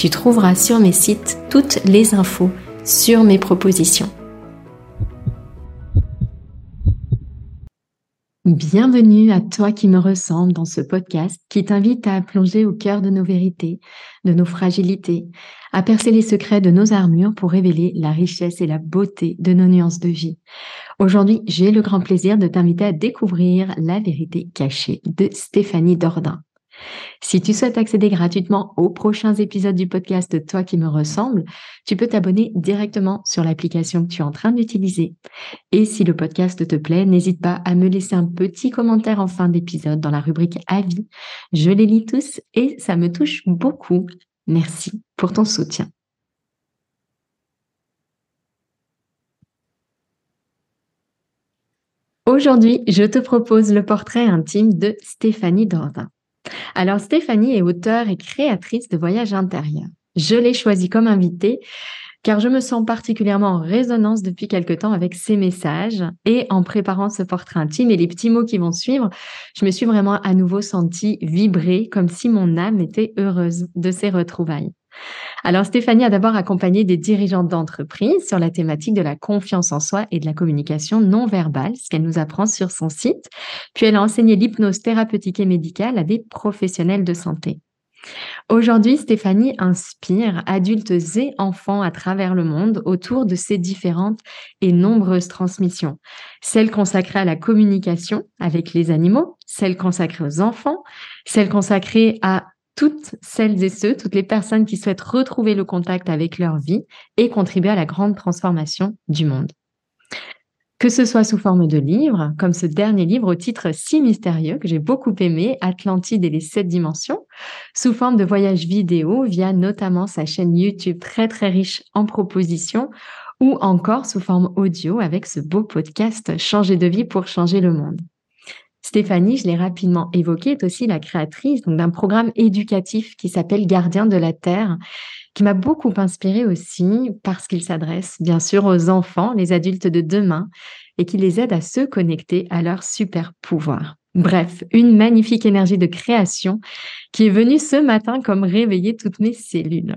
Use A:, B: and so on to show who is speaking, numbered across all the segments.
A: tu trouveras sur mes sites toutes les infos sur mes propositions. Bienvenue à toi qui me ressemble dans ce podcast qui t'invite à plonger au cœur de nos vérités, de nos fragilités, à percer les secrets de nos armures pour révéler la richesse et la beauté de nos nuances de vie. Aujourd'hui, j'ai le grand plaisir de t'inviter à découvrir la vérité cachée de Stéphanie Dordain. Si tu souhaites accéder gratuitement aux prochains épisodes du podcast Toi qui me ressemble, tu peux t'abonner directement sur l'application que tu es en train d'utiliser. Et si le podcast te plaît, n'hésite pas à me laisser un petit commentaire en fin d'épisode dans la rubrique Avis. Je les lis tous et ça me touche beaucoup. Merci pour ton soutien. Aujourd'hui, je te propose le portrait intime de Stéphanie Dordain. Alors Stéphanie est auteure et créatrice de voyages intérieurs. Je l'ai choisie comme invitée car je me sens particulièrement en résonance depuis quelque temps avec ses messages et en préparant ce portrait intime et les petits mots qui vont suivre, je me suis vraiment à nouveau sentie vibrer comme si mon âme était heureuse de ces retrouvailles. Alors Stéphanie a d'abord accompagné des dirigeants d'entreprise sur la thématique de la confiance en soi et de la communication non verbale, ce qu'elle nous apprend sur son site. Puis elle a enseigné l'hypnose thérapeutique et médicale à des professionnels de santé. Aujourd'hui, Stéphanie inspire adultes et enfants à travers le monde autour de ces différentes et nombreuses transmissions. Celles consacrées à la communication avec les animaux, celles consacrées aux enfants, celles consacrées à toutes celles et ceux, toutes les personnes qui souhaitent retrouver le contact avec leur vie et contribuer à la grande transformation du monde. Que ce soit sous forme de livres, comme ce dernier livre au titre si mystérieux que j'ai beaucoup aimé, Atlantide et les sept dimensions, sous forme de voyages vidéo via notamment sa chaîne YouTube très très riche en propositions, ou encore sous forme audio avec ce beau podcast Changer de vie pour changer le monde. Stéphanie, je l'ai rapidement évoqué, est aussi la créatrice d'un programme éducatif qui s'appelle Gardien de la Terre, qui m'a beaucoup inspirée aussi parce qu'il s'adresse bien sûr aux enfants, les adultes de demain, et qui les aide à se connecter à leur super pouvoir. Bref, une magnifique énergie de création qui est venue ce matin comme réveiller toutes mes cellules.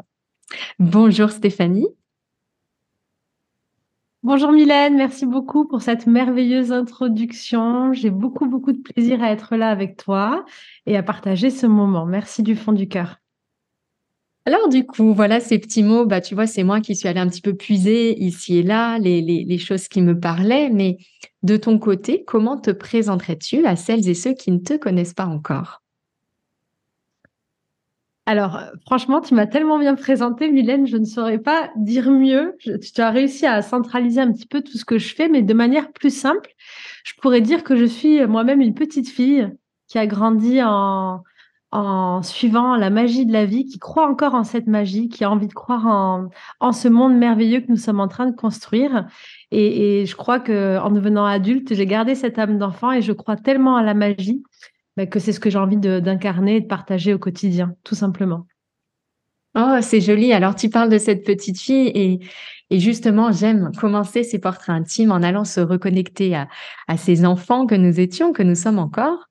A: Bonjour Stéphanie.
B: Bonjour Mylène, merci beaucoup pour cette merveilleuse introduction. J'ai beaucoup, beaucoup de plaisir à être là avec toi et à partager ce moment. Merci du fond du cœur.
A: Alors du coup, voilà ces petits mots, bah, tu vois, c'est moi qui suis allée un petit peu puiser ici et là les, les choses qui me parlaient, mais de ton côté, comment te présenterais-tu à celles et ceux qui ne te connaissent pas encore?
B: Alors, euh, franchement, tu m'as tellement bien présenté, Mylène, je ne saurais pas dire mieux. tu as réussi à centraliser un petit peu tout ce que je fais, mais de manière plus simple. Je pourrais dire que je suis moi-même une petite fille qui a grandi en, suivant la magie de la vie, qui croit encore en cette magie, qui a envie de croire en, en ce monde merveilleux que nous sommes en train de construire. Et, et je crois que en devenant adulte, j'ai gardé cette âme d'enfant et je crois tellement à la magie bah, que c'est ce que j'ai envie d'incarner et de partager au quotidien, tout simplement.
A: Oh, c'est joli. Alors, tu parles de cette petite fille et, justement, j'aime commencer ces portraits intimes en allant se reconnecter à, à ces enfants que nous étions, que nous sommes encore.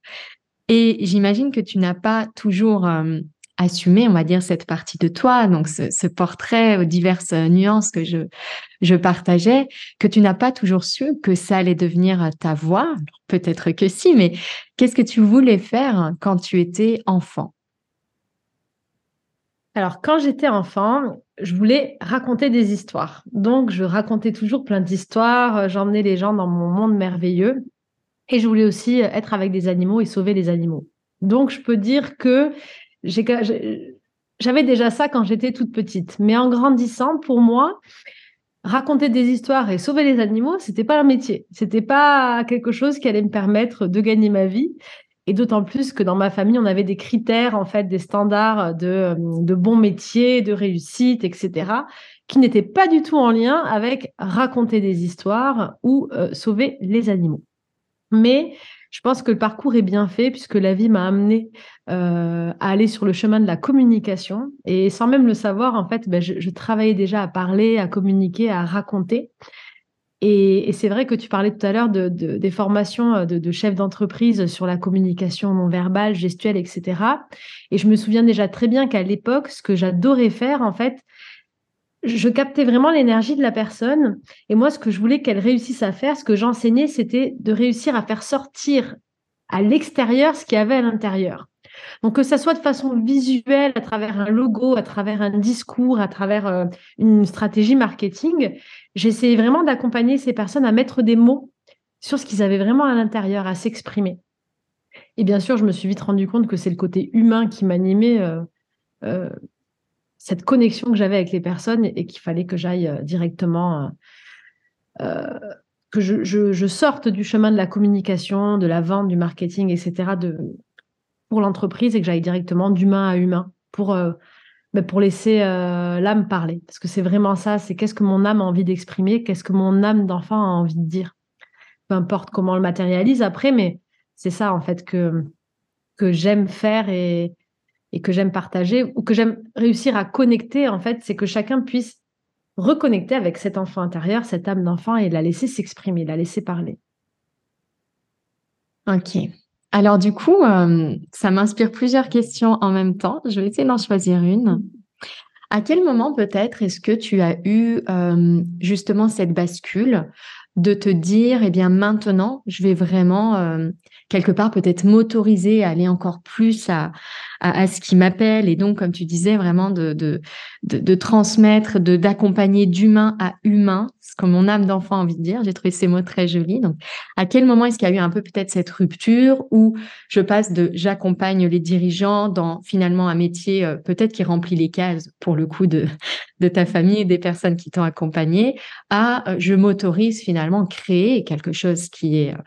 A: Et j'imagine que tu n'as pas toujours euh, assumé, on va dire, cette partie de toi, donc ce, portrait aux diverses nuances que je, je partageais, que tu n'as pas toujours su que ça allait devenir ta voix. Peut-être que si, mais qu'est-ce que tu voulais faire quand tu étais enfant?
B: Alors, quand j'étais enfant, je voulais raconter des histoires. Donc, je racontais toujours plein d'histoires, j'emmenais les gens dans mon monde merveilleux. Et je voulais aussi être avec des animaux et sauver les animaux. Donc, je peux dire que j'avais déjà ça quand j'étais toute petite. Mais en grandissant, pour moi, raconter des histoires et sauver les animaux, c'était pas un métier. C'était pas quelque chose qui allait me permettre de gagner ma vie. Et d'autant plus que dans ma famille, on avait des critères, en fait, des standards de, euh, de bons métiers, de réussite, etc., qui n'étaient pas du tout en lien avec raconter des histoires ou euh, sauver les animaux. Mais je pense que le parcours est bien fait puisque la vie m'a amené euh, à aller sur le chemin de la communication. Et sans même le savoir, en fait, ben, je, travaillais déjà à parler, à communiquer, à raconter. Et, c'est vrai que tu parlais tout à l'heure de, des formations euh, de, de chefs d'entreprise sur la communication non verbale, gestuelle, etc. Et je me souviens déjà très bien qu'à l'époque, ce que j'adorais faire, en fait, je captais vraiment l'énergie de la personne. Et moi, ce que je voulais qu'elle réussisse à faire, ce que j'enseignais, c'était de réussir à faire sortir à l'extérieur ce qu'il y avait à l'intérieur. Donc que ça soit de façon visuelle, à travers un logo, à travers un discours, à travers euh, une stratégie marketing, j'essayais vraiment d'accompagner ces personnes à mettre des mots sur ce qu'ils avaient vraiment à l'intérieur, à s'exprimer. Et bien sûr, je me suis vite rendu compte que c'est le côté humain qui m'animait, euh, euh, cette connexion que j'avais avec les personnes et, qu'il fallait que j'aille directement, que je, sorte du chemin de la communication, de la vente, du marketing, etc., de, pour l'entreprise et que j'aille directement d'humain à humain pour, euh, ben, pour laisser euh, l'âme parler. Parce que c'est vraiment ça, c'est qu'est-ce que mon âme a envie d'exprimer, qu'est-ce que mon âme d'enfant a envie de dire. Peu importe comment on le matérialise après, mais c'est ça en fait que, que j'aime faire et, et que j'aime partager ou que j'aime réussir à connecter en fait, c'est que chacun puisse reconnecter avec cet enfant intérieur, cette âme d'enfant et la laisser s'exprimer, la laisser parler.
A: Ok. Alors du coup, euh, ça m'inspire plusieurs questions en même temps. Je vais essayer d'en choisir une. À quel moment peut-être est-ce que tu as eu euh, justement cette bascule de te dire, eh bien maintenant, je vais vraiment euh, quelque part peut-être m'autoriser à aller encore plus à, à, ce qui m'appelle et donc, comme tu disais, vraiment de, de, de, transmettre, de d'accompagner d'humain à humain, ce que mon âme d'enfant a envie de dire. J'ai trouvé ces mots très jolis. Donc, à quel moment est-ce qu'il y a eu un peu peut-être cette rupture où je passe de j'accompagne les dirigeants dans finalement un métier euh, peut-être qui remplit les cases pour le coup de, de ta famille et des personnes qui t'ont accompagné à euh, je m'autorise finalement créer quelque chose qui est euh,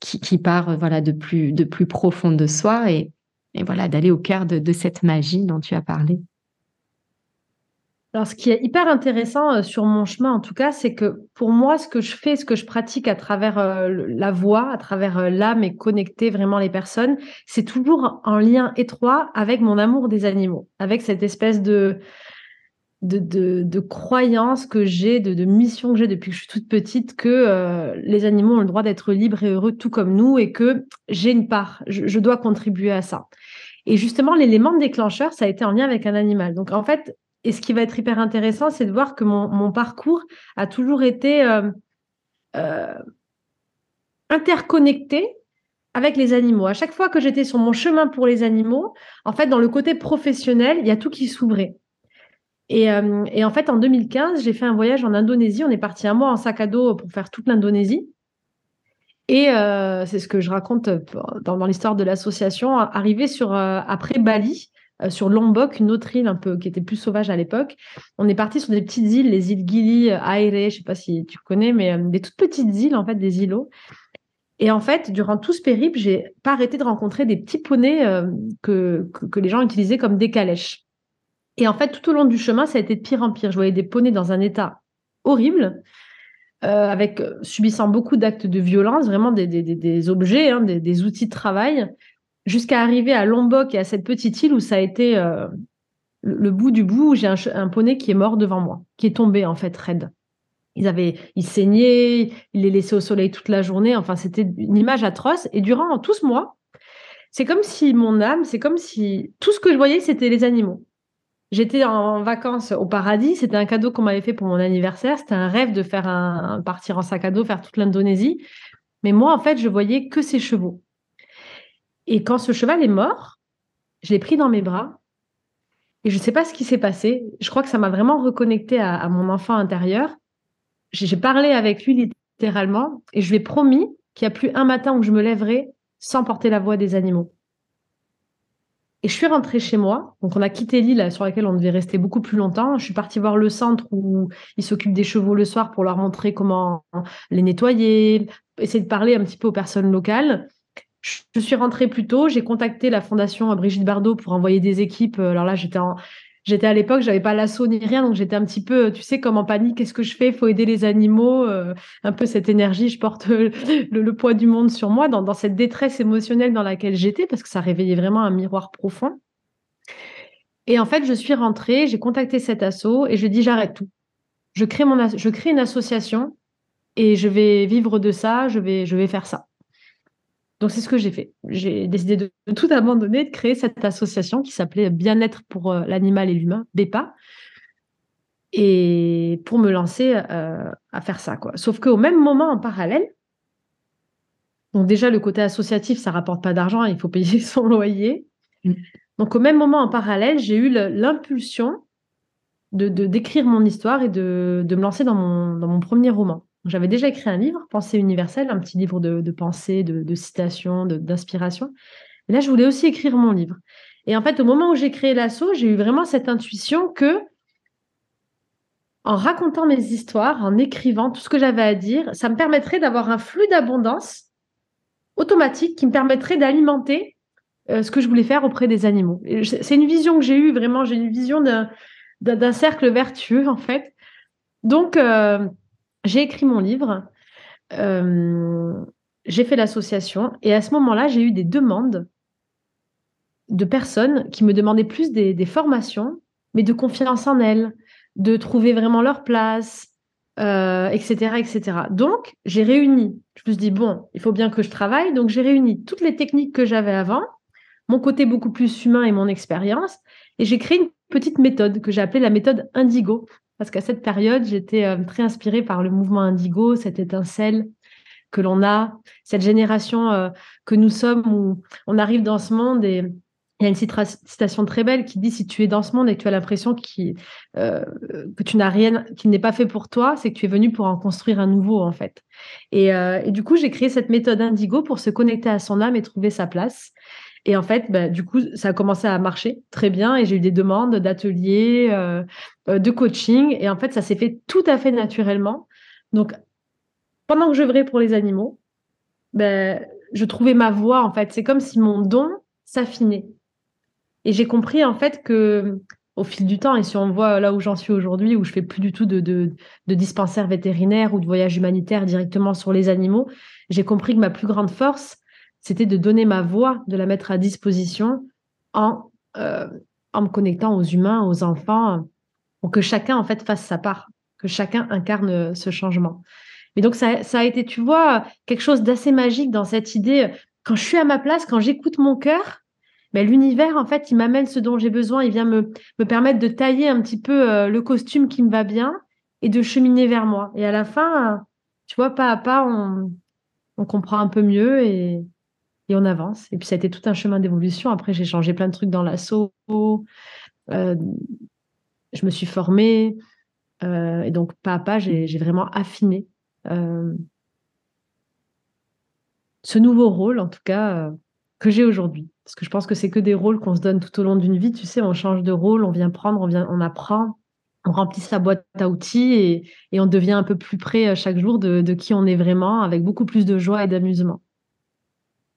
A: qui, part voilà de plus de plus profond de soi et et voilà, d'aller au cœur de, cette magie dont tu as parlé.
B: Alors, ce qui est hyper intéressant euh, sur mon chemin, en tout cas, c'est que pour moi, ce que je fais, ce que je pratique à travers euh, la voix, à travers euh, l'âme et connecter vraiment les personnes, c'est toujours en lien étroit avec mon amour des animaux, avec cette espèce de, de, de, croyance que j'ai, de, mission que j'ai depuis que je suis toute petite, que les animaux ont le droit d'être libres et heureux tout comme nous et que j'ai une part, je, dois contribuer à ça. Et justement, l'élément déclencheur, ça a été en lien avec un animal. Donc en fait, et ce qui va être hyper intéressant, c'est de voir que mon, parcours a toujours été euh, euh, interconnecté avec les animaux. À chaque fois que j'étais sur mon chemin pour les animaux, en fait, dans le côté professionnel, il y a tout qui s'ouvrait. Et, euh, et, en fait, en 2015, j'ai fait un voyage en Indonésie. On est parti un mois en sac à dos pour faire toute l'Indonésie. Et euh, c'est ce que je raconte dans, dans l'histoire de l'association. Arrivé sur euh, après Bali, euh, sur Lombok, une autre île un peu qui était plus sauvage à l'époque, on est parti sur des petites îles, les îles Gili, Aire, je sais pas si tu connais, mais des toutes petites îles en fait, des îlots. Et en fait, durant tout ce périple, j'ai pas arrêté de rencontrer des petits poneys que, que les gens utilisaient comme des calèches. Et en fait, tout au long du chemin, ça a été de pire en pire. Je voyais des poneys dans un état horrible, euh, avec euh, subissant beaucoup d'actes de violence, vraiment des, objets, hein, des, outils de travail, jusqu'à arriver à Lombok et à cette petite île où ça a été euh, le, bout du bout, j'ai un, poney qui est mort devant moi, qui est tombé en fait raide. Ils avaient, il saignait, il les laissait au soleil toute la journée. Enfin, c'était une image atroce. Et durant tout ce mois, c'est comme si mon âme, c'est comme si tout ce que je voyais, c'était les animaux. J'étais en vacances au paradis. C'était un cadeau qu'on m'avait fait pour mon anniversaire. C'était un rêve de faire un, partir en sac à dos, faire toute l'Indonésie. Mais moi, en fait, je voyais que ces chevaux. Et quand ce cheval est mort, je l'ai pris dans mes bras. Et je ne sais pas ce qui s'est passé. Je crois que ça m'a vraiment reconnecté à, à mon enfant intérieur. J'ai parlé avec lui littéralement et je lui ai promis qu'il n'y a plus un matin où je me lèverai sans porter la voix des animaux. Et je suis rentrée chez moi. Donc, on a quitté l'île sur laquelle on devait rester beaucoup plus longtemps. Je suis partie voir le centre où ils s'occupent des chevaux le soir pour leur montrer comment les nettoyer, essayer de parler un petit peu aux personnes locales. Je suis rentrée plus tôt. J'ai contacté la fondation Brigitte Bardot pour envoyer des équipes. Alors là, j'étais en, J'étais à l'époque, j'avais pas l'assaut ni rien, donc j'étais un petit peu, tu sais, comme en panique. Qu'est-ce que je fais? Il faut aider les animaux. Euh, un peu cette énergie, je porte le, poids du monde sur moi, dans, cette détresse émotionnelle dans laquelle j'étais, parce que ça réveillait vraiment un miroir profond. Et en fait, je suis rentrée, j'ai contacté cet assaut et je dis j'arrête tout. Je crée une association et je vais vivre de ça. Je vais faire ça. Donc c'est ce que j'ai fait. J'ai décidé de, tout abandonner, de créer cette association qui s'appelait Bien-être pour euh, l'animal et l'humain, BEPA, et pour me lancer euh, à faire ça. Quoi. Sauf qu'au même moment, en parallèle, donc déjà le côté associatif, ça rapporte pas d'argent, il faut payer son loyer. Mm. Donc au même moment, en parallèle, j'ai eu l'impulsion de d'écrire mon histoire et de, de me lancer dans mon, dans mon premier roman. J'avais déjà écrit un livre, Pensée universelle, un petit livre de, de pensée, de, de citations, d'inspiration. Et là, je voulais aussi écrire mon livre. Et en fait, au moment où j'ai créé l'assaut, j'ai eu vraiment cette intuition que, en racontant mes histoires, en écrivant tout ce que j'avais à dire, ça me permettrait d'avoir un flux d'abondance automatique qui me permettrait d'alimenter euh, ce que je voulais faire auprès des animaux. C'est une vision que j'ai eue, vraiment, j'ai une vision d'un cercle vertueux, en fait. Donc, euh, j'ai écrit mon livre, euh, j'ai fait l'association, et à ce moment-là, j'ai eu des demandes de personnes qui me demandaient plus des, formations, mais de confiance en elles, de trouver vraiment leur place, etc., euh, etc. Donc, j'ai réuni, je me suis dit, bon, il faut bien que je travaille, donc j'ai réuni toutes les techniques que j'avais avant, mon côté beaucoup plus humain et mon expérience, et j'ai créé une petite méthode que j'ai appelée la méthode Indigo parce qu'à cette période, j'étais euh, très inspirée par le mouvement indigo, cette étincelle que l'on a, cette génération euh, que nous sommes où on arrive dans ce monde et il y a une citation très belle qui dit si tu es dans ce monde et que tu as l'impression euh, que tu n'as rien, qu'il n'est pas fait pour toi, c'est que tu es venu pour en construire un nouveau en fait. Et, du coup, j'ai créé cette méthode indigo pour se connecter à son âme et trouver sa place. Et en fait, bah, du coup, ça a commencé à marcher très bien et j'ai eu des demandes d'ateliers, de coaching. Et en fait, ça s'est fait tout à fait naturellement. Donc, pendant que je j'œuvrais pour les animaux, ben, je trouvais ma voix, en fait. C'est comme si mon don s'affinait. Et j'ai compris, en fait, que au fil du temps, et si on voit là où j'en suis aujourd'hui, où je fais plus du tout de, de, de dispensaire vétérinaire ou de voyage humanitaire directement sur les animaux, j'ai compris que ma plus grande force, c'était de donner ma voix, de la mettre à disposition en, euh, en me connectant aux humains, aux enfants, pour que chacun en fait fasse sa part, que chacun incarne euh, ce changement. Et donc ça, a été, tu vois, quelque chose d'assez magique dans cette idée. Quand je suis à ma place, quand j'écoute mon cœur, mais ben, l'univers, en fait, il m'amène ce dont j'ai besoin. Il vient me, me permettre de tailler un petit peu euh, le costume qui me va bien et de cheminer vers moi. Et à la fin, tu vois, pas à pas, on, on comprend un peu mieux et, et on avance. Et puis ça a été tout un chemin d'évolution. Après, j'ai changé plein de trucs dans l'assaut. Euh, je me suis formée. Euh, et donc, pas à pas, j'ai vraiment affiné euh, ce nouveau rôle, en tout cas, que j'ai aujourd'hui. Parce que je pense que c'est que des rôles qu'on se donne tout au long d'une vie. Tu sais, on change de rôle, on vient prendre, on, vient, on apprend, on remplit sa boîte à outils et, on devient un peu plus près chaque jour de qui on est vraiment, avec beaucoup plus de joie et d'amusement.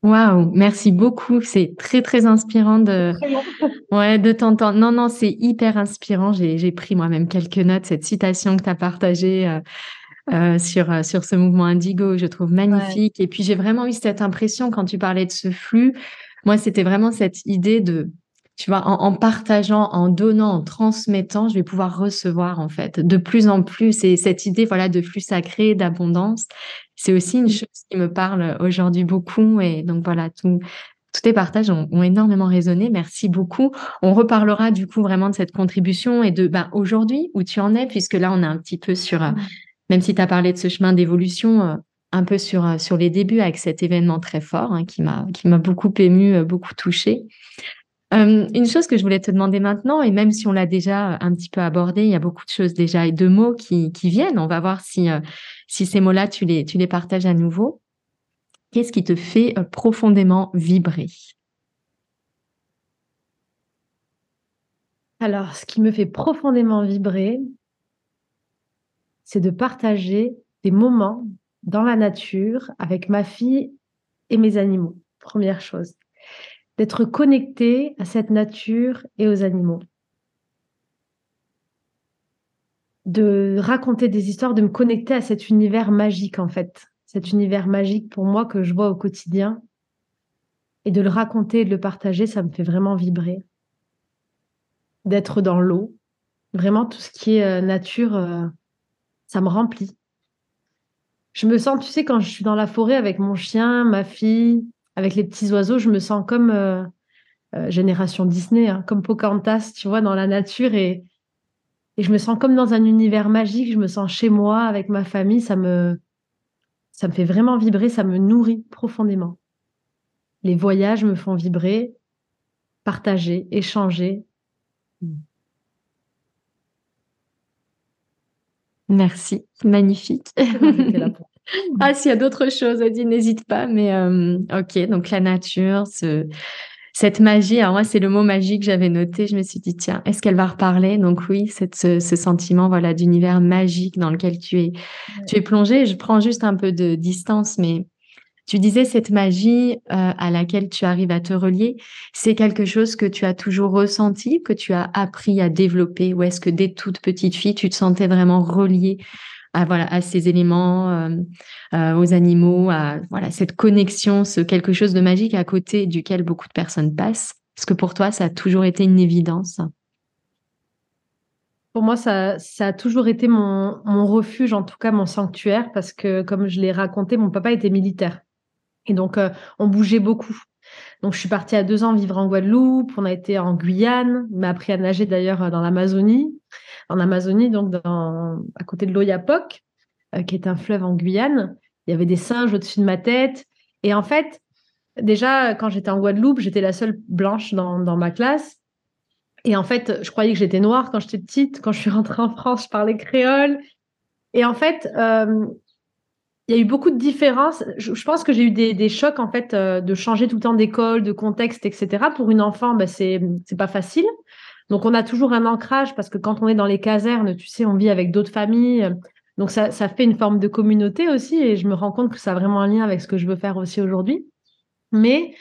A: Waouh, merci beaucoup. C'est très très inspirant de, ouais, de t'entendre. Non, non, c'est hyper inspirant. J'ai pris moi-même quelques notes. Cette citation que tu as partagée euh, euh, sur euh, sur ce mouvement Indigo, je trouve magnifique. Et puis j'ai vraiment eu cette impression quand tu parlais de ce flux. Moi, c'était vraiment cette idée de tu vois, en, partageant, en donnant, en transmettant, je vais pouvoir recevoir en fait de plus en plus. Et cette idée, voilà, de flux sacré, d'abondance, c'est aussi une chose qui me parle aujourd'hui beaucoup. Et donc voilà, tout, tous tes partages ont, énormément résonné. Merci beaucoup. On reparlera du coup vraiment de cette contribution et de ben, aujourd'hui où tu en es, puisque là on est un petit peu sur, euh, même si tu as parlé de ce chemin d'évolution, euh, un peu sur, euh, sur les débuts avec cet événement très fort hein, qui m'a beaucoup ému, beaucoup touché. Euh, une chose que je voulais te demander maintenant, et même si on l'a déjà un petit peu abordé, il y a beaucoup de choses déjà et de mots qui, viennent. On va voir si, euh, ces mots-là, tu les, tu les partages à nouveau. Qu'est-ce qui te fait euh, profondément vibrer?
B: Alors, ce qui me fait profondément vibrer, c'est de partager des moments dans la nature avec ma fille et mes animaux. Première chose d'être connecté à cette nature et aux animaux. De raconter des histoires, de me connecter à cet univers magique en fait. Cet univers magique pour moi que je vois au quotidien. Et de le raconter et de le partager, ça me fait vraiment vibrer. D'être dans l'eau. Vraiment tout ce qui est euh, nature, euh, ça me remplit. Je me sens, tu sais, quand je suis dans la forêt avec mon chien, ma fille, avec les petits oiseaux, je me sens comme euh, euh, génération Disney, hein, comme Pocahontas, tu vois, dans la nature et, et je me sens comme dans un univers magique. Je me sens chez moi avec ma famille. Ça me, ça me fait vraiment vibrer, ça me nourrit profondément. Les voyages me font vibrer, partager, échanger.
A: Merci, magnifique. Ah, s'il y a d'autres choses, dit n'hésite pas. Mais euh, ok, donc la nature, ce, cette magie. Alors moi, c'est le mot magie que j'avais noté. Je me suis dit, tiens, est-ce qu'elle va reparler? Donc oui, ce, sentiment voilà d'univers magique dans lequel tu es, tu es plongé. Je prends juste un peu de distance, mais tu disais cette magie euh, à laquelle tu arrives à te relier, c'est quelque chose que tu as toujours ressenti, que tu as appris à développer, ou est-ce que dès toute petite fille, tu te sentais vraiment reliée à voilà à ces éléments, euh, euh, aux animaux, à voilà cette connexion, ce quelque chose de magique à côté duquel beaucoup de personnes passent. Est-ce que pour toi ça a toujours été une évidence
B: Pour moi, ça, ça a toujours été mon, refuge, en tout cas mon sanctuaire, parce que comme je l'ai raconté, mon papa était militaire. Et donc, euh, on bougeait beaucoup. Donc, je suis partie à deux ans vivre en Guadeloupe. On a été en Guyane. M'a appris à nager d'ailleurs dans l'Amazonie en Amazonie, donc à côté de l'Oyapock, euh, qui est un fleuve en Guyane. Il y avait des singes au-dessus de ma tête. Et en fait, déjà, quand j'étais en Guadeloupe, j'étais la seule blanche dans, ma classe. Et en fait, je croyais que j'étais noire quand j'étais petite. Quand je suis rentrée en France, je parlais créole. Et en fait, euh, il y a eu beaucoup de différences. Je, pense que j'ai eu des, chocs, en fait, euh, de changer tout le temps d'école, de contexte, etc. Pour une enfant, bah, c'est pas facile. Donc, on a toujours un ancrage parce que quand on est dans les casernes, tu sais, on vit avec d'autres familles. Donc, ça, fait une forme de communauté aussi. Et je me rends compte que ça a vraiment un lien avec ce que je veux faire aussi aujourd'hui. Mais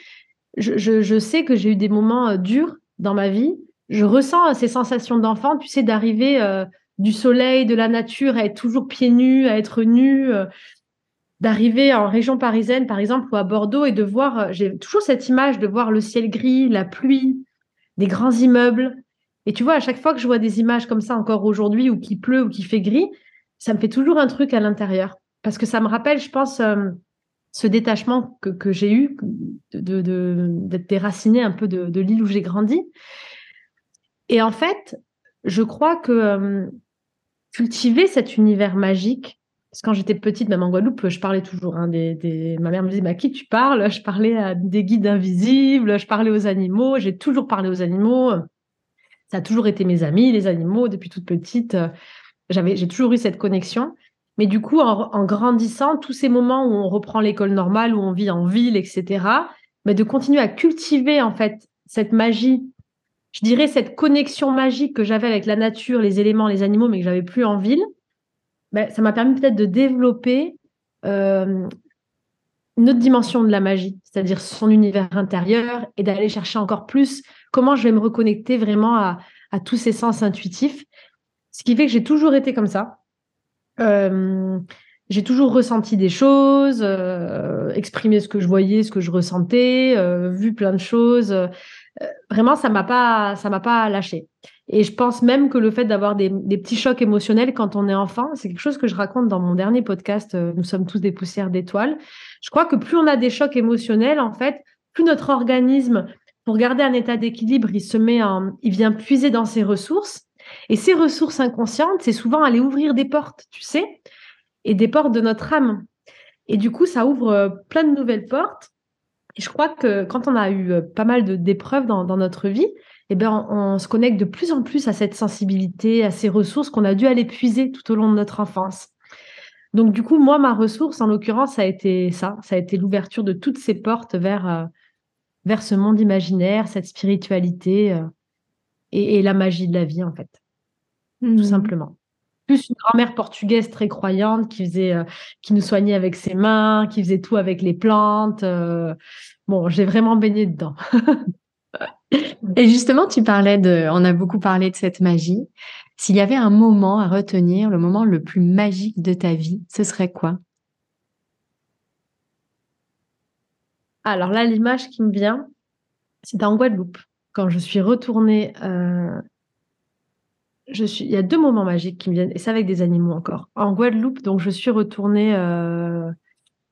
B: je, sais que j'ai eu des moments euh, durs dans ma vie. Je ressens euh, ces sensations d'enfant, tu sais, d'arriver euh, du soleil, de la nature, à être toujours pieds nus, à être nu. d'arriver en région parisienne, par exemple, ou à Bordeaux, et de voir, j'ai toujours cette image de voir le ciel gris, la pluie, des grands immeubles, et tu vois, à chaque fois que je vois des images comme ça encore aujourd'hui, ou qui pleut, ou qui fait gris, ça me fait toujours un truc à l'intérieur. Parce que ça me rappelle, je pense, euh, ce détachement que, j'ai eu d'être de, déraciné un peu de, l'île où j'ai grandi. Et en fait, je crois que euh, cultiver cet univers magique, parce que quand j'étais petite, même en Guadeloupe, je parlais toujours. Hein, des, Ma mère me disait, à qui tu parles? Je parlais à des guides invisibles, je parlais aux animaux, j'ai toujours parlé aux animaux. Ça a toujours été mes amis, les animaux, depuis toute petite. Euh, j'avais, j'ai toujours eu cette connexion. Mais du coup, en, grandissant, tous ces moments où on reprend l'école normale, où on vit en ville, etc., mais de continuer à cultiver en fait cette magie, je dirais cette connexion magique que j'avais avec la nature, les éléments, les animaux, mais que j'avais plus en ville, ben, ça m'a permis peut-être de développer euh, une autre dimension de la magie, c'est-à-dire son univers intérieur et d'aller chercher encore plus comment je vais me reconnecter vraiment à, tous ces sens intuitifs. Ce qui fait que j'ai toujours été comme ça. Euh, j'ai toujours ressenti des choses, euh, exprimé ce que je voyais, ce que je ressentais, euh, vu plein de choses, vraiment, ça m'a pas, ça m'a pas lâché. Et je pense même que le fait d'avoir des, petits chocs émotionnels quand on est enfant, c'est quelque chose que je raconte dans mon dernier podcast. Nous sommes tous des poussières d'étoiles. Je crois que plus on a des chocs émotionnels, en fait, plus notre organisme, pour garder un état d'équilibre, il se met en, il vient puiser dans ses ressources. Et ces ressources inconscientes, c'est souvent aller ouvrir des portes, tu sais, et des portes de notre âme. Et du coup, ça ouvre euh, plein de nouvelles portes. Et je crois que quand on a eu euh, pas mal d'épreuves dans, notre vie, eh ben, on, se connecte de plus en plus à cette sensibilité, à ces ressources qu'on a dû aller puiser tout au long de notre enfance. Donc, du coup, moi, ma ressource, en l'occurrence, ça a été ça. Ça a été l'ouverture de toutes ces portes vers, euh, vers ce monde imaginaire, cette spiritualité et, la magie de la vie, en fait. Tout mmh. simplement plus une grand-mère portugaise très croyante qui faisait, euh, qui nous soignait avec ses mains, qui faisait tout avec les plantes. Euh. bon, j'ai vraiment baigné dedans.
A: Et justement, tu parlais de, on a beaucoup parlé de cette magie. S'il y avait un moment à retenir, le moment le plus magique de ta vie, ce serait quoi?
B: Alors là, l'image qui me vient, c'est en Guadeloupe. Quand je suis retournée euh, il y a deux moments magiques qui me viennent, et c'est avec des animaux encore. En Guadeloupe, donc je suis retournée euh,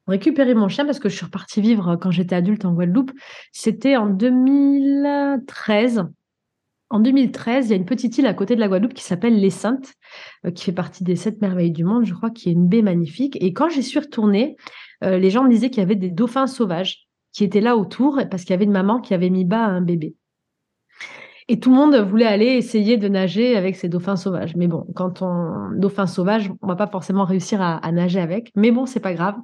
B: récupérer mon chien parce que je suis repartie vivre quand j'étais adulte en Guadeloupe. C'était en 2013. En 2013, il y a une petite île à côté de la Guadeloupe qui s'appelle Les Saintes, euh, qui fait partie des sept merveilles du monde, je crois, qui est une baie magnifique. Et quand j'y suis retournée, les gens me disaient qu'il y avait des dauphins sauvages qui étaient là autour parce qu'il y avait une maman qui avait mis bas un bébé. Et tout le monde voulait aller essayer de nager avec ces dauphins sauvages. Mais bon, quand on dauphin sauvage, on va pas forcément réussir à, nager avec. Mais bon, c'est pas grave.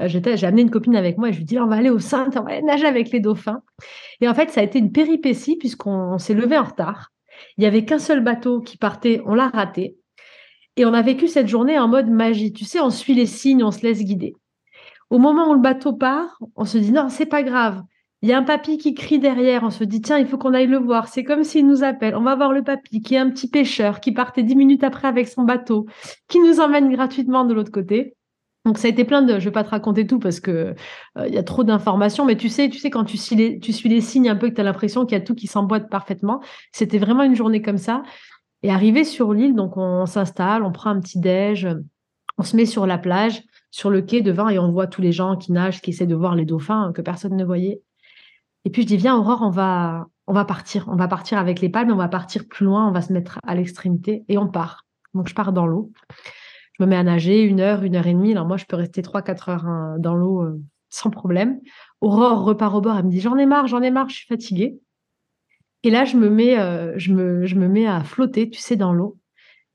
B: Euh, j'ai amené une copine avec moi et je lui dis on va aller au Saint, on va nager avec les dauphins. Et en fait, ça a été une péripétie puisqu'on s'est levé en retard. Il y avait qu'un seul bateau qui partait, on l'a raté. Et on a vécu cette journée en mode magie. Tu sais, on suit les signes, on se laisse guider. Au moment où le bateau part, on se dit non, c'est pas grave. Il y a un papy qui crie derrière. On se dit, tiens, il faut qu'on aille le voir. C'est comme s'il nous appelle. On va voir le papy, qui est un petit pêcheur, qui partait dix minutes après avec son bateau, qui nous emmène gratuitement de l'autre côté. Donc ça a été plein de. Je vais pas te raconter tout parce que euh, il y a trop d'informations, mais tu sais, tu sais quand tu suis les, signes un peu que tu as l'impression qu'il y a tout qui s'emboîte parfaitement. C'était vraiment une journée comme ça. Et arrivé sur l'île, donc on, s'installe, on prend un petit déj, on se met sur la plage, sur le quai devant et on voit tous les gens qui nagent, qui essaient de voir les dauphins que personne ne voyait. Et puis je dis, viens Aurore, on va, on va partir. On va partir avec les palmes, on va partir plus loin, on va se mettre à l'extrémité et on part. Donc je pars dans l'eau. Je me mets à nager une heure, une heure et demie. Alors moi, je peux rester trois, quatre heures hein, dans l'eau euh, sans problème. Aurore repart au bord, elle me dit, j'en ai marre, j'en ai marre, je suis fatiguée. Et là, je me mets, euh, je me, je me mets à flotter, tu sais, dans l'eau.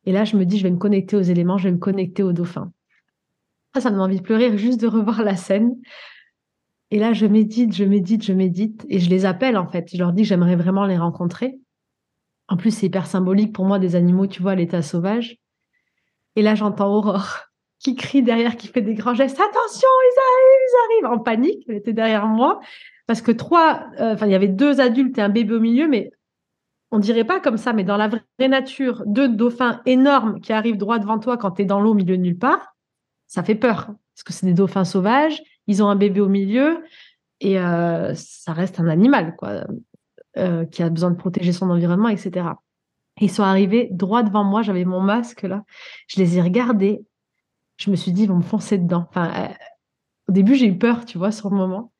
B: Et là, je me dis, je vais me connecter aux éléments, je vais me connecter aux dauphins. Ça, me donne envie de pleurer juste de revoir la scène. Et là, je médite, je médite, je médite, et je les appelle en fait. Je leur dis que j'aimerais vraiment les rencontrer. En plus, c'est hyper symbolique pour moi des animaux, tu vois, à l'état sauvage. Et là, j'entends Aurore qui crie derrière, qui fait des grands gestes. Attention, ils arrivent, ils arrivent en panique. Elle était derrière moi parce que trois, euh, enfin, il y avait deux adultes et un bébé au milieu, mais on dirait pas comme ça. Mais dans la vraie nature, deux dauphins énormes qui arrivent droit devant toi quand tu es dans l'eau au milieu de nulle part, ça fait peur parce que c'est des dauphins sauvages ils ont un bébé au milieu et euh, ça reste un animal quoi, euh, qui a besoin de protéger son environnement, etc. ils sont arrivés droit devant moi, j'avais mon masque là, je les ai regardés, je me suis dit ils vont me foncer dedans. Enfin, euh, au début j'ai eu peur, tu vois, sur le moment.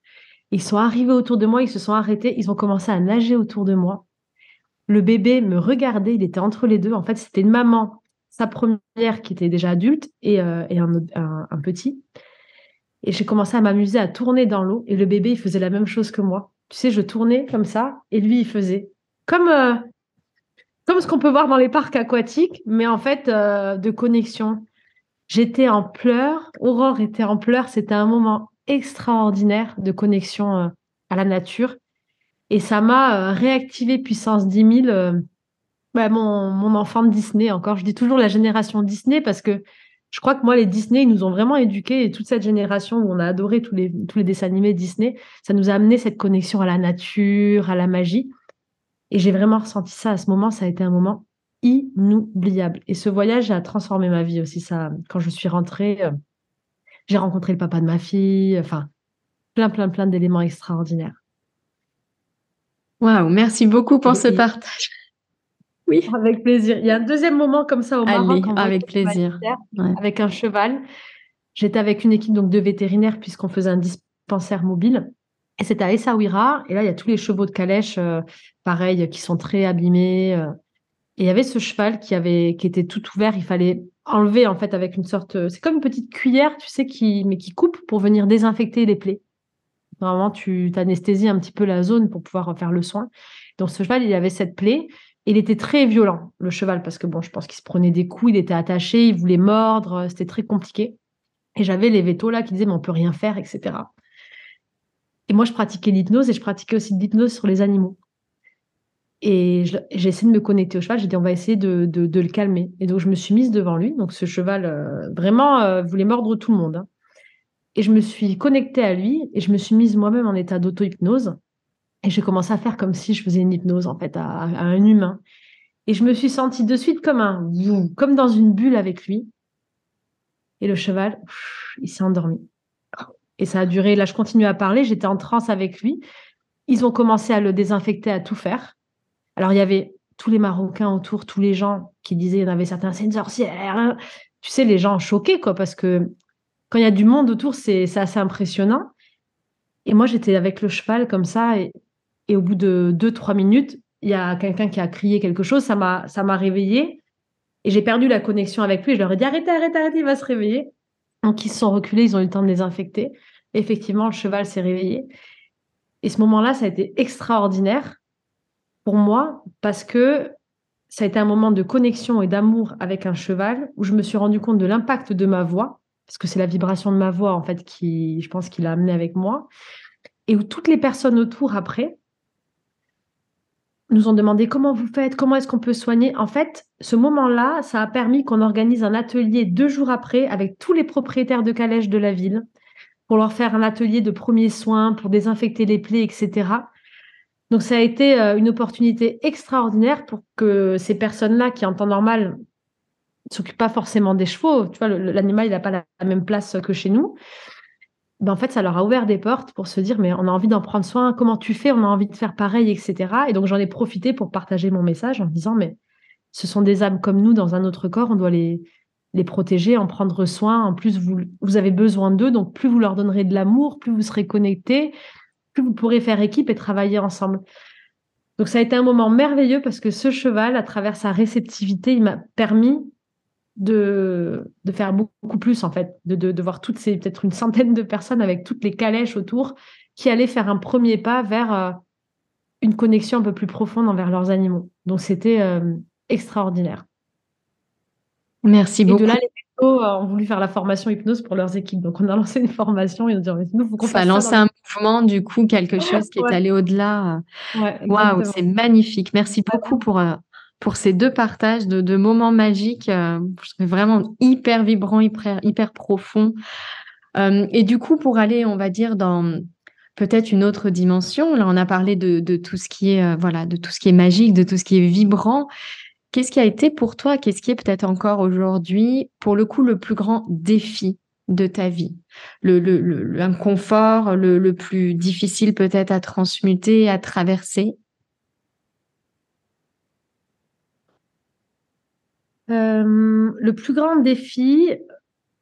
B: Ils sont arrivés autour de moi, ils se sont arrêtés, ils ont commencé à nager autour de moi. Le bébé me regardait, il était entre les deux. En fait, c'était une maman, sa première qui était déjà adulte et, et un, petit. Et j'ai commencé à m'amuser à tourner dans l'eau. Et le bébé, il faisait la même chose que moi. Tu sais, je tournais comme ça et lui, il faisait. Comme, euh, comme ce qu'on peut voir dans les parcs aquatiques, mais en fait, euh, de connexion. J'étais en pleurs. Aurore était en pleurs. C'était un moment extraordinaire de connexion euh, à la nature. Et ça m'a réactivé puissance 10 000. Bah, mon, mon enfant de Disney encore. Je dis toujours la génération Disney parce que je crois que moi, les Disney, ils nous ont vraiment éduqués et toute cette génération où on a adoré tous les, tous les dessins animés Disney, ça nous a amené cette connexion à la nature, à la magie. Et j'ai vraiment ressenti ça à ce moment. Ça a été un moment inoubliable. Et ce voyage a transformé ma vie aussi. Ça, quand je suis rentrée, euh, j'ai rencontré le papa de ma fille. Enfin, plein, plein, plein d'éléments extraordinaires.
A: Waouh, merci beaucoup pour ce partage.
B: Oui. Avec plaisir. Il y a un deuxième moment comme ça au Maroc.
A: avec plaisir.
B: Avec un cheval. J'étais avec une équipe donc de vétérinaires puisqu'on faisait un dispensaire mobile. Et c'était à Essaouira. Et là, il y a tous les chevaux de calèche, euh, pareil, qui sont très abîmés. Euh. et il y avait ce cheval qui avait, qui était tout ouvert. Il fallait enlever en fait avec une sorte, c'est comme une petite cuillère, tu sais, qui, mais qui coupe pour venir désinfecter les plaies. Vraiment, tu anesthésies un petit peu la zone pour pouvoir faire le soin. Donc ce cheval, il avait cette plaie. Il était très violent, le cheval, parce que bon, je pense qu'il se prenait des coups, il était attaché, il voulait mordre, c'était très compliqué. Et j'avais les vétos là qui disaient, mais on peut rien faire, etc. Et moi, je pratiquais l'hypnose et je pratiquais aussi l'hypnose sur les animaux. Et j'ai essayé de me connecter au cheval. J'ai dit, on va essayer de, le calmer. Et donc, je me suis mise devant lui. Donc, ce cheval, euh, vraiment, euh, voulait mordre tout le monde. Hein. Et je me suis connectée à lui et je me suis mise moi-même en état d'auto-hypnose. Et j'ai commencé à faire comme si je faisais une hypnose, en fait, à, un humain. Et je me suis sentie de suite comme un, comme dans une bulle avec lui. Et le cheval, il s'est endormi. Et ça a duré, là, je continue à parler, j'étais en transe avec lui. Ils ont commencé à le désinfecter, à tout faire. Alors, il y avait tous les Marocains autour, tous les gens qui disaient, il y en avait certains, c'est une sorcière. Tu sais, les gens choqués, quoi, parce que quand il y a du monde autour, c'est assez impressionnant. Et moi, j'étais avec le cheval comme ça, au bout de deux, trois minutes, il y a quelqu'un qui a crié quelque chose, ça m'a, ça réveillée, et j'ai perdu la connexion avec lui. Je leur ai dit arrêtez, arrêtez, arrêtez, il va se réveiller. Donc ils se sont reculés, ils ont eu le temps de désinfecter. Effectivement, le cheval s'est réveillé. Et ce moment-là, ça a été extraordinaire pour moi parce que ça a été un moment de connexion et d'amour avec un cheval où je me suis rendu compte de l'impact de ma voix parce que c'est la vibration de ma voix, en fait, qui, je pense, qu'il l'a amené avec moi. Et où toutes les personnes autour, après, nous ont demandé comment vous faites, comment est-ce qu'on peut soigner. En fait, ce moment-là, ça a permis qu'on organise un atelier deux jours après avec tous les propriétaires de calèches de la ville pour leur faire un atelier de premiers soins, pour désinfecter les plaies, etc. Donc ça a été euh, une opportunité extraordinaire pour que ces personnes-là, qui en temps normal s'occupe pas forcément des chevaux. Tu vois, l'animal, il n'a pas la, même place que chez nous. Ben, en fait, ça leur a ouvert des portes pour se dire, mais on a envie d'en prendre soin, comment tu fais, on a envie de faire pareil, etc. Et donc, j'en ai profité pour partager mon message en disant, mais ce sont des âmes comme nous dans un autre corps, on doit les, les protéger, en prendre soin. En plus, vous, vous avez besoin d'eux, donc plus vous leur donnerez de l'amour, plus vous serez connectés, plus vous pourrez faire équipe et travailler ensemble. Donc ça a été un moment merveilleux parce que ce cheval, à travers sa réceptivité, il m'a permis de, de faire beaucoup plus, en fait, de, de, voir toutes ces, peut-être une centaine de personnes avec toutes les calèches autour qui allaient faire un premier pas vers euh, une connexion un peu plus profonde envers leurs animaux. Donc, c'était euh, extraordinaire.
A: Merci beaucoup.
B: Et de là, les vétos ont voulu faire la formation hypnose pour leurs équipes. Donc, on a lancé une formation et on dit, nous, faut qu'on
A: ça a lancé un mouvement, du coup, quelque chose qui est allé au-delà. Waouh, c'est magnifique. Merci beaucoup pour, euh, pour ces deux partages de, moments magiques. Euh, vraiment hyper vibrant, hyper, hyper profond. Euh, et du coup, pour aller, on va dire, dans peut-être une autre dimension, là, on a parlé de, tout ce qui est, euh, voilà, de tout ce qui est magique, de tout ce qui est vibrant. Qu'est-ce qui a été pour toi, qu'est-ce qui est peut-être encore aujourd'hui, pour le coup, le plus grand défi de ta vie? Le, le, le, plus difficile peut-être à transmuter, à traverser?
B: Euh, le plus grand défi,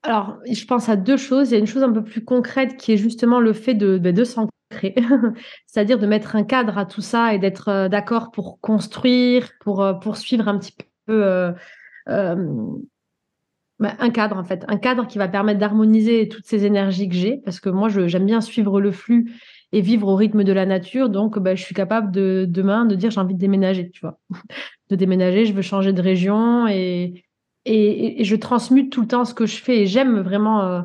B: alors je pense à deux choses. Il y a une chose un peu plus concrète qui est justement le fait de, ben, de s'ancrer, c'est-à-dire de mettre un cadre à tout ça et d'être euh, d'accord pour construire, pour euh, poursuivre un petit peu ben, un cadre en fait, un cadre qui va permettre d'harmoniser toutes ces énergies que j'ai, parce que moi j'aime bien suivre le flux et vivre au rythme de la nature. Donc, bah, je suis capable de demain de dire j'ai envie de déménager, tu vois. de déménager, je veux changer de région et, et, je transmute tout le temps ce que je fais et j'aime vraiment euh,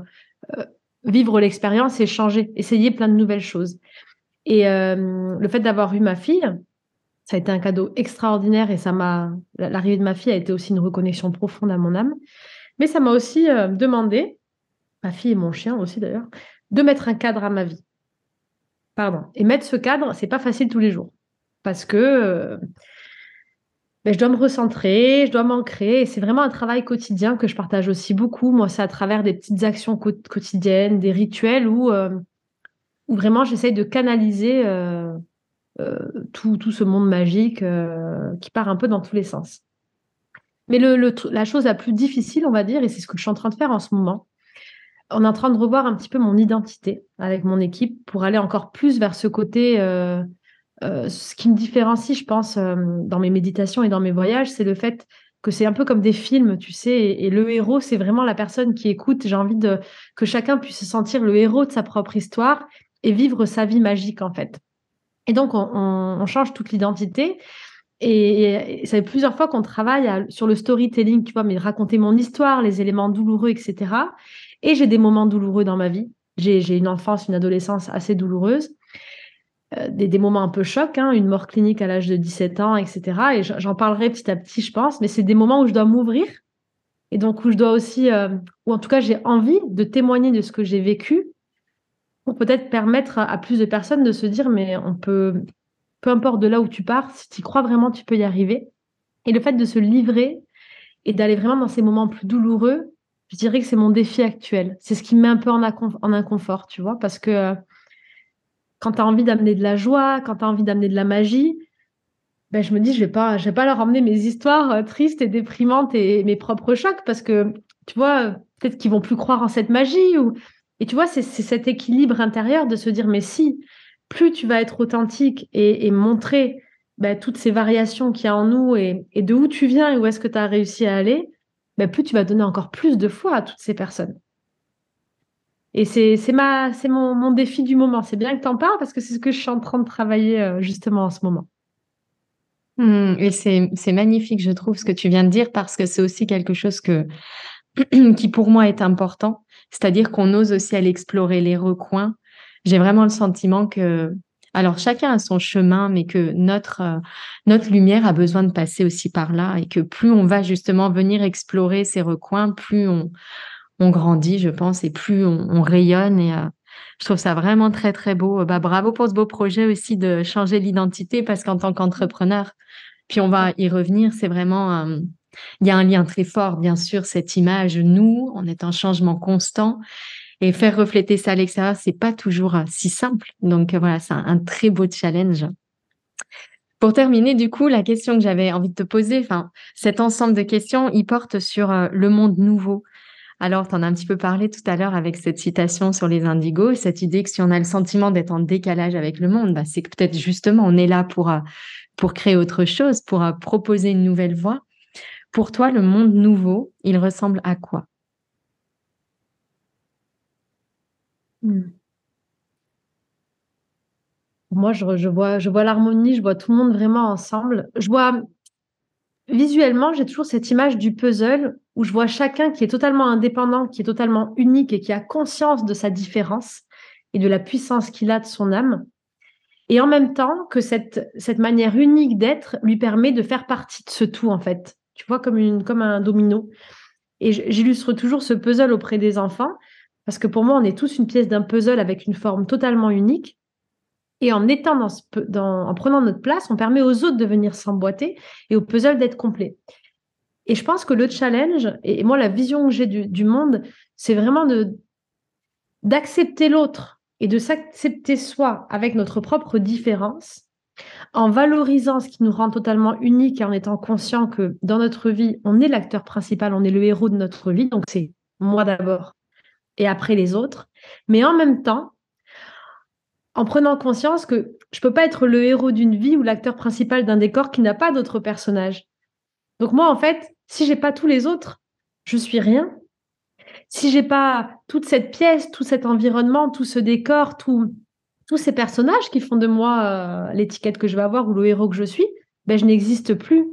B: euh, vivre l'expérience et changer, essayer plein de nouvelles choses. Et euh, le fait d'avoir eu ma fille, ça a été un cadeau extraordinaire et ça m'a l'arrivée de ma fille a été aussi une reconnexion profonde à mon âme. Mais ça m'a aussi demandé, ma fille et mon chien aussi d'ailleurs, de mettre un cadre à ma vie. Et mettre ce cadre, c'est pas facile tous les jours. Parce que euh, ben, je dois me recentrer, je dois m'ancrer. C'est vraiment un travail quotidien que je partage aussi beaucoup. Moi, c'est à travers des petites actions quotidiennes, des rituels où, euh, où vraiment j'essaye de canaliser euh, tout, tout, ce monde magique qui part un peu dans tous les sens. Mais la chose la plus difficile, on va dire, et c'est ce que je suis en train de faire en ce moment, on est en train de revoir un petit peu mon identité avec mon équipe pour aller encore plus vers ce côté. Euh, euh, ce qui me différencie, je pense, euh, dans mes méditations et dans mes voyages, c'est le fait que c'est un peu comme des films, tu sais, et, le héros, c'est vraiment la personne qui écoute. J'ai envie que chacun puisse se sentir le héros de sa propre histoire et vivre sa vie magique, en fait. Et donc, on, change toute l'identité. Et, ça fait plusieurs fois qu'on travaille sur le storytelling, tu vois, mais raconter mon histoire, les éléments douloureux, etc. Et j'ai des moments douloureux dans ma vie. J'ai une enfance, une adolescence assez douloureuse. Euh, des, moments un peu chocs, hein, une mort clinique à l'âge de 17 ans, etc. Et j'en parlerai petit à petit, je pense, mais c'est des moments où je dois m'ouvrir et donc où je dois aussi, euh, ou en tout cas j'ai envie de témoigner de ce que j'ai vécu pour peut-être permettre à, plus de personnes de se dire, mais on peut, peu importe de là où tu pars, si tu crois vraiment, tu peux y arriver. Et le fait de se livrer et d'aller vraiment dans ces moments plus douloureux, je dirais que c'est mon défi actuel. C'est ce qui me met un peu en, inconfort, tu vois, parce que euh, quand tu as envie d'amener de la joie, quand tu as envie d'amener de la magie, ben, je me dis, je vais pas, vais pas leur emmener mes histoires euh, tristes et déprimantes et mes propres chocs parce que, tu vois, peut-être qu'ils vont plus croire en cette magie. Et tu vois, c'est cet équilibre intérieur de se dire, mais si, plus tu vas être authentique et, montrer ben, toutes ces variations qu'il y a en nous et, de où tu viens et où est-ce que tu as réussi à aller, ben, plus tu vas donner encore plus de foi à toutes ces personnes. Et c'est ma c'est mon, mon, défi du moment. C'est bien que tu en parles parce que c'est ce que je suis en train de travailler euh, justement en ce moment.
A: Mmh, et c'est magnifique, je trouve, ce que tu viens de dire parce que c'est aussi quelque chose que, qui pour moi est important. C'est-à-dire qu'on ose aussi aller explorer les recoins. J'ai vraiment le sentiment que, alors chacun a son chemin, mais que notre, euh, notre lumière a besoin de passer aussi par là et que plus on va justement venir explorer ces recoins, plus on, grandit, je pense, et plus on, rayonne. Et euh, je trouve ça vraiment très, très beau. Bah, bravo pour ce beau projet aussi de changer l'identité, parce qu'en tant qu'entrepreneur, puis on va y revenir, c'est vraiment... Euh, il y a un lien très fort, bien sûr, cette image, nous, on est en changement constant. Et faire refléter ça à l'extérieur, c'est pas toujours euh, si simple. Donc voilà, c'est un, très beau challenge. Pour terminer, du coup, la question que j'avais envie de te poser, cet ensemble de questions, il porte sur le monde nouveau. Alors, tu en as un petit peu parlé tout à l'heure avec cette citation sur les indigos, cette idée que si on a le sentiment d'être en décalage avec le monde, bah, c'est que peut-être justement on est là pour, euh, créer autre chose, pour euh, proposer une nouvelle voie. Pour toi, le monde nouveau, il ressemble à quoi?
B: Hmm. Moi, je, vois l'harmonie, je vois tout le monde vraiment ensemble. Je vois visuellement, j'ai toujours cette image du puzzle où je vois chacun qui est totalement indépendant, qui est totalement unique et qui a conscience de sa différence et de la puissance qu'il a de son âme. Et en même temps que cette, cette manière unique d'être lui permet de faire partie de ce tout, en fait. Tu vois, comme, une, comme un domino. Et j'illustre toujours ce puzzle auprès des enfants, parce que pour moi, on est tous une pièce d'un puzzle avec une forme totalement unique. Et en étant en prenant notre place, on permet aux autres de venir s'emboîter et au puzzle d'être complet. Et je pense que le challenge, et moi la vision que j'ai du, monde, c'est vraiment de d'accepter l'autre et de s'accepter soi avec notre propre différence, en valorisant ce qui nous rend totalement unique et en étant conscient que dans notre vie, on est l'acteur principal, on est le héros de notre vie, donc c'est moi d'abord et après les autres, mais en même temps, en prenant conscience que je peux pas être le héros d'une vie ou l'acteur principal d'un décor qui n'a pas d'autres personnages. Donc moi, en fait, si j'ai pas tous les autres, je suis rien. Si j'ai pas toute cette pièce, tout cet environnement, tout ce décor, tous ces personnages qui font de moi euh, l'étiquette que je vais avoir ou le héros que je suis, ben je n'existe plus.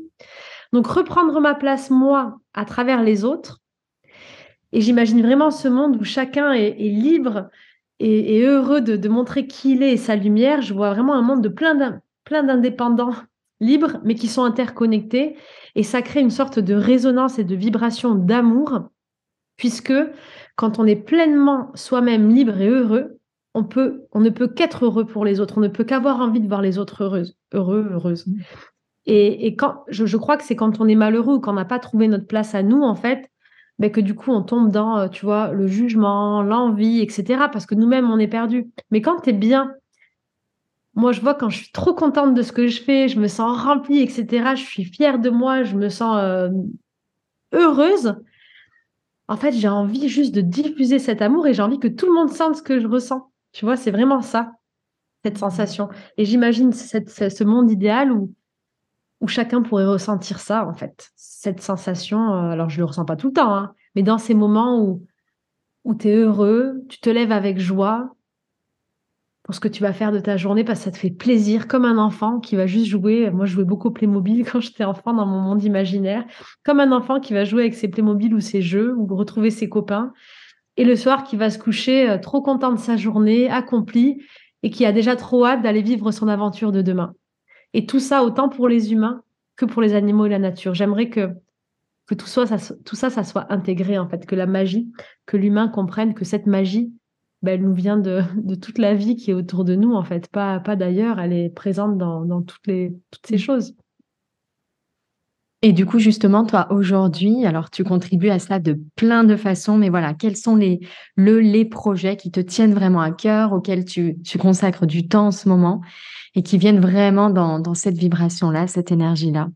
B: Donc reprendre ma place moi à travers les autres. Et j'imagine vraiment ce monde où chacun est libre et, heureux de, montrer qui il est et sa lumière. Je vois vraiment un monde de plein d'indépendants libres, mais qui sont interconnectés. Et ça crée une sorte de résonance et de vibration d'amour, puisque quand on est pleinement soi-même libre et heureux, on, peut, on ne peut qu'être heureux pour les autres. On ne peut qu'avoir envie de voir les autres heureuses, heureux, heureuses. Mmh. Et, quand, je, je, crois que c'est quand on est malheureux ou qu'on n'a pas trouvé notre place à nous, en fait, mais que du coup, on tombe dans, euh, tu vois, le jugement, l'envie, etc. Parce que nous-mêmes, on est perdu. Mais quand tu es bien moi, je vois quand je suis trop contente de ce que je fais, je me sens remplie, etc. Je suis fière de moi, je me sens euh, heureuse. En fait, j'ai envie juste de diffuser cet amour et j'ai envie que tout le monde sente ce que je ressens. Tu vois, c'est vraiment ça, cette sensation. Et j'imagine ce monde idéal où, où chacun pourrait ressentir ça, en fait. Cette sensation, euh, alors je ne le ressens pas tout le temps, hein, mais dans ces moments où, où tu es heureux, tu te lèves avec joie, pour ce que tu vas faire de ta journée parce que ça te fait plaisir, comme un enfant qui va juste jouer. Moi, je jouais beaucoup au Playmobil quand j'étais enfant dans mon monde imaginaire, comme un enfant qui va jouer avec ses Playmobil ou ses jeux ou retrouver ses copains. Et le soir, qui va se coucher euh, trop content de sa journée accomplie et qui a déjà trop hâte d'aller vivre son aventure de demain. Et tout ça, autant pour les humains que pour les animaux et la nature. J'aimerais que, tout, ça, soit intégré, en fait, que la magie, que l'humain comprenne que cette magie, bah, elle nous vient de, toute la vie qui est autour de nous, en fait, pas, pas d'ailleurs. Elle est présente dans, toutes, les, toutes ces choses.
A: Et du coup, justement, toi, aujourd'hui, alors tu contribues à cela de plein de façons, mais voilà, quels sont les, le, les projets qui te tiennent vraiment à cœur, auxquels tu, tu consacres du temps en ce moment et qui viennent vraiment dans, dans cette vibration-là, cette énergie-là?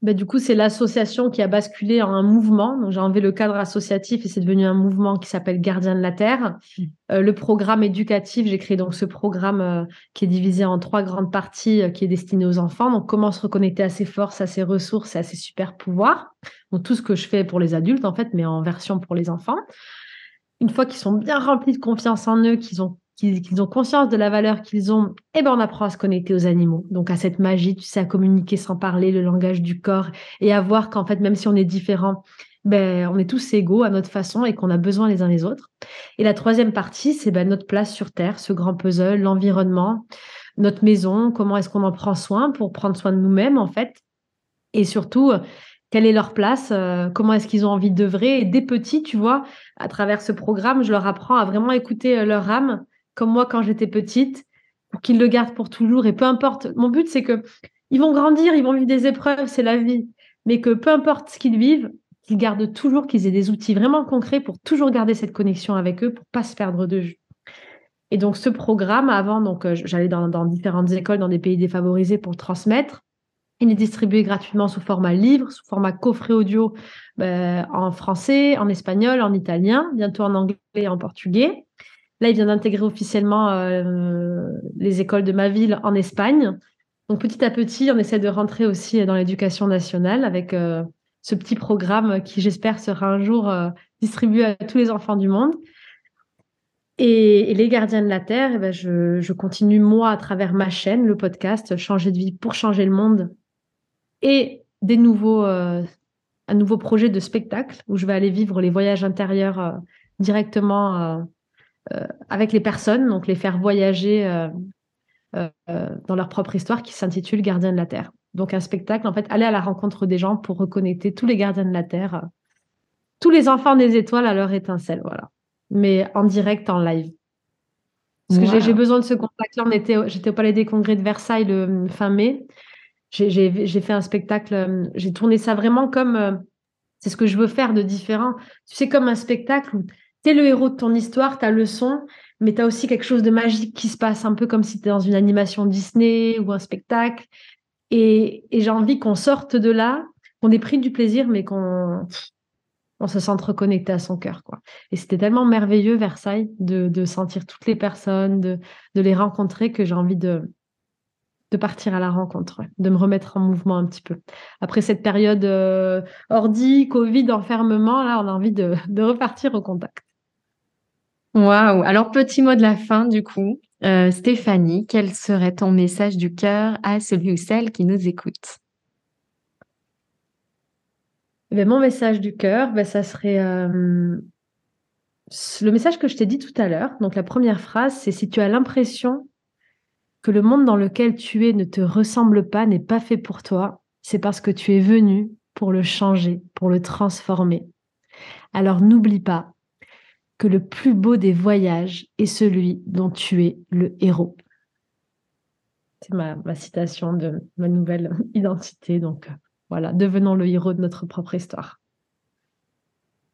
B: Bah, du coup, c'est l'association qui a basculé en un mouvement. Donc, j'ai enlevé le cadre associatif et c'est devenu un mouvement qui s'appelle Gardien de la Terre. Mmh. Euh, le programme éducatif, j'ai créé donc ce programme euh, qui est divisé en trois grandes parties euh, qui est destiné aux enfants. Donc, comment se reconnecter à ses forces, à ses ressources et à ses super pouvoirs. Donc, tout ce que je fais pour les adultes, en fait, mais en version pour les enfants. Une fois qu'ils sont bien remplis de confiance en eux, qu'ils ont qu'ils ont conscience de la valeur qu'ils ont, eh ben on apprend à se connecter aux animaux. Donc à cette magie, tu sais, à communiquer sans parler, le langage du corps, et à voir qu'en fait, même si on est différent, ben, on est tous égaux à notre façon et qu'on a besoin les uns des autres. Et la troisième partie, c'est ben, notre place sur Terre, ce grand puzzle, l'environnement, notre maison, comment est-ce qu'on en prend soin pour prendre soin de nous-mêmes, en fait. Et surtout, quelle est leur place, euh, comment est-ce qu'ils ont envie d'œuvrer. Et dès petits, tu vois, à travers ce programme, je leur apprends à vraiment écouter euh, leur âme, comme moi quand j'étais petite, pour qu'ils le gardent pour toujours. Et peu importe, mon but, c'est que ils vont grandir, ils vont vivre des épreuves, c'est la vie. Mais que peu importe ce qu'ils vivent, qu'ils gardent toujours, qu'ils aient des outils vraiment concrets pour toujours garder cette connexion avec eux, pour pas se perdre de vue. Et donc, ce programme, avant, donc, euh, j'allais dans, différentes écoles, dans des pays défavorisés pour transmettre. Il est distribué gratuitement sous format livre, sous format coffret audio ben, en français, en espagnol, en italien, bientôt en anglais et en portugais. Là, il vient d'intégrer officiellement euh, les écoles de ma ville en Espagne. Donc petit à petit, on essaie de rentrer aussi dans l'éducation nationale avec euh, ce petit programme qui, j'espère, sera un jour euh, distribué à tous les enfants du monde. Et, les gardiens de la Terre, eh ben, je, continue, moi, à travers ma chaîne, le podcast Changer de vie pour changer le monde, et des nouveaux, un nouveau projet de spectacle où je vais aller vivre les voyages intérieurs directement avec les personnes, donc les faire voyager euh, euh, dans leur propre histoire qui s'intitule Gardien de la Terre. Donc un spectacle, en fait, aller à la rencontre des gens pour reconnecter tous les gardiens de la Terre, tous les enfants des étoiles à leur étincelle, voilà. Mais en direct, en live. Parce que j'ai besoin de ce contact-là. J'étais au Palais des Congrès de Versailles le fin mai. J'ai fait un spectacle, j'ai tourné ça vraiment comme, c'est ce que je veux faire de différent. Tu sais, comme un spectacle où tu es le héros de ton histoire, ta leçon, mais tu as aussi quelque chose de magique qui se passe, un peu comme si es dans une animation Disney ou un spectacle. Et, j'ai envie qu'on sorte de là, qu'on ait pris du plaisir, mais qu'on on se sente reconnecté à son cœur. quoi. Et c'était tellement merveilleux, Versailles, de, sentir toutes les personnes, de, les rencontrer, que j'ai envie de, de partir à la rencontre, de me remettre en mouvement un petit peu. Après cette période euh, ordi, Covid, enfermement, là, on a envie de repartir au contact.
A: Waouh! Alors, petit mot de la fin, du coup. Euh, Stéphanie, quel serait ton message du cœur à celui ou celle qui nous écoute?
B: Eh mon message du cœur, ben, ça serait euh, le message que je t'ai dit tout à l'heure. Donc, la première phrase, c'est si tu as l'impression que le monde dans lequel tu es ne te ressemble pas, n'est pas fait pour toi, c'est parce que tu es venu pour le changer, pour le transformer. Alors, n'oublie pas, que le plus beau des voyages est celui dont tu es le héros. C'est ma, citation de ma nouvelle identité. Donc euh, voilà, devenons le héros de notre propre histoire.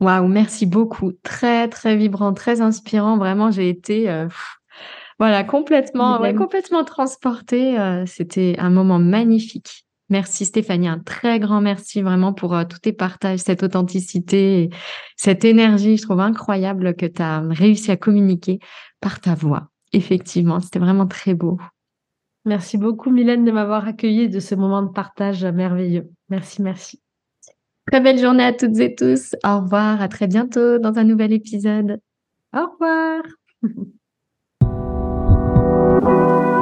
A: Waouh, merci beaucoup. Très, très vibrant, très inspirant. Vraiment, j'ai été euh, Voilà, complètement, ouais, complètement transporté. Euh, c'était un moment magnifique. Merci Stéphanie, un très grand merci vraiment pour euh, tous tes partages, cette authenticité, cette énergie. Je trouve incroyable que tu as réussi à communiquer par ta voix. Effectivement, c'était vraiment très beau.
B: Merci beaucoup Mylène de m'avoir accueilli de ce moment de partage merveilleux. Merci, merci.
A: Très belle journée à toutes et tous. Au revoir, à très bientôt dans un nouvel épisode.
B: Au revoir.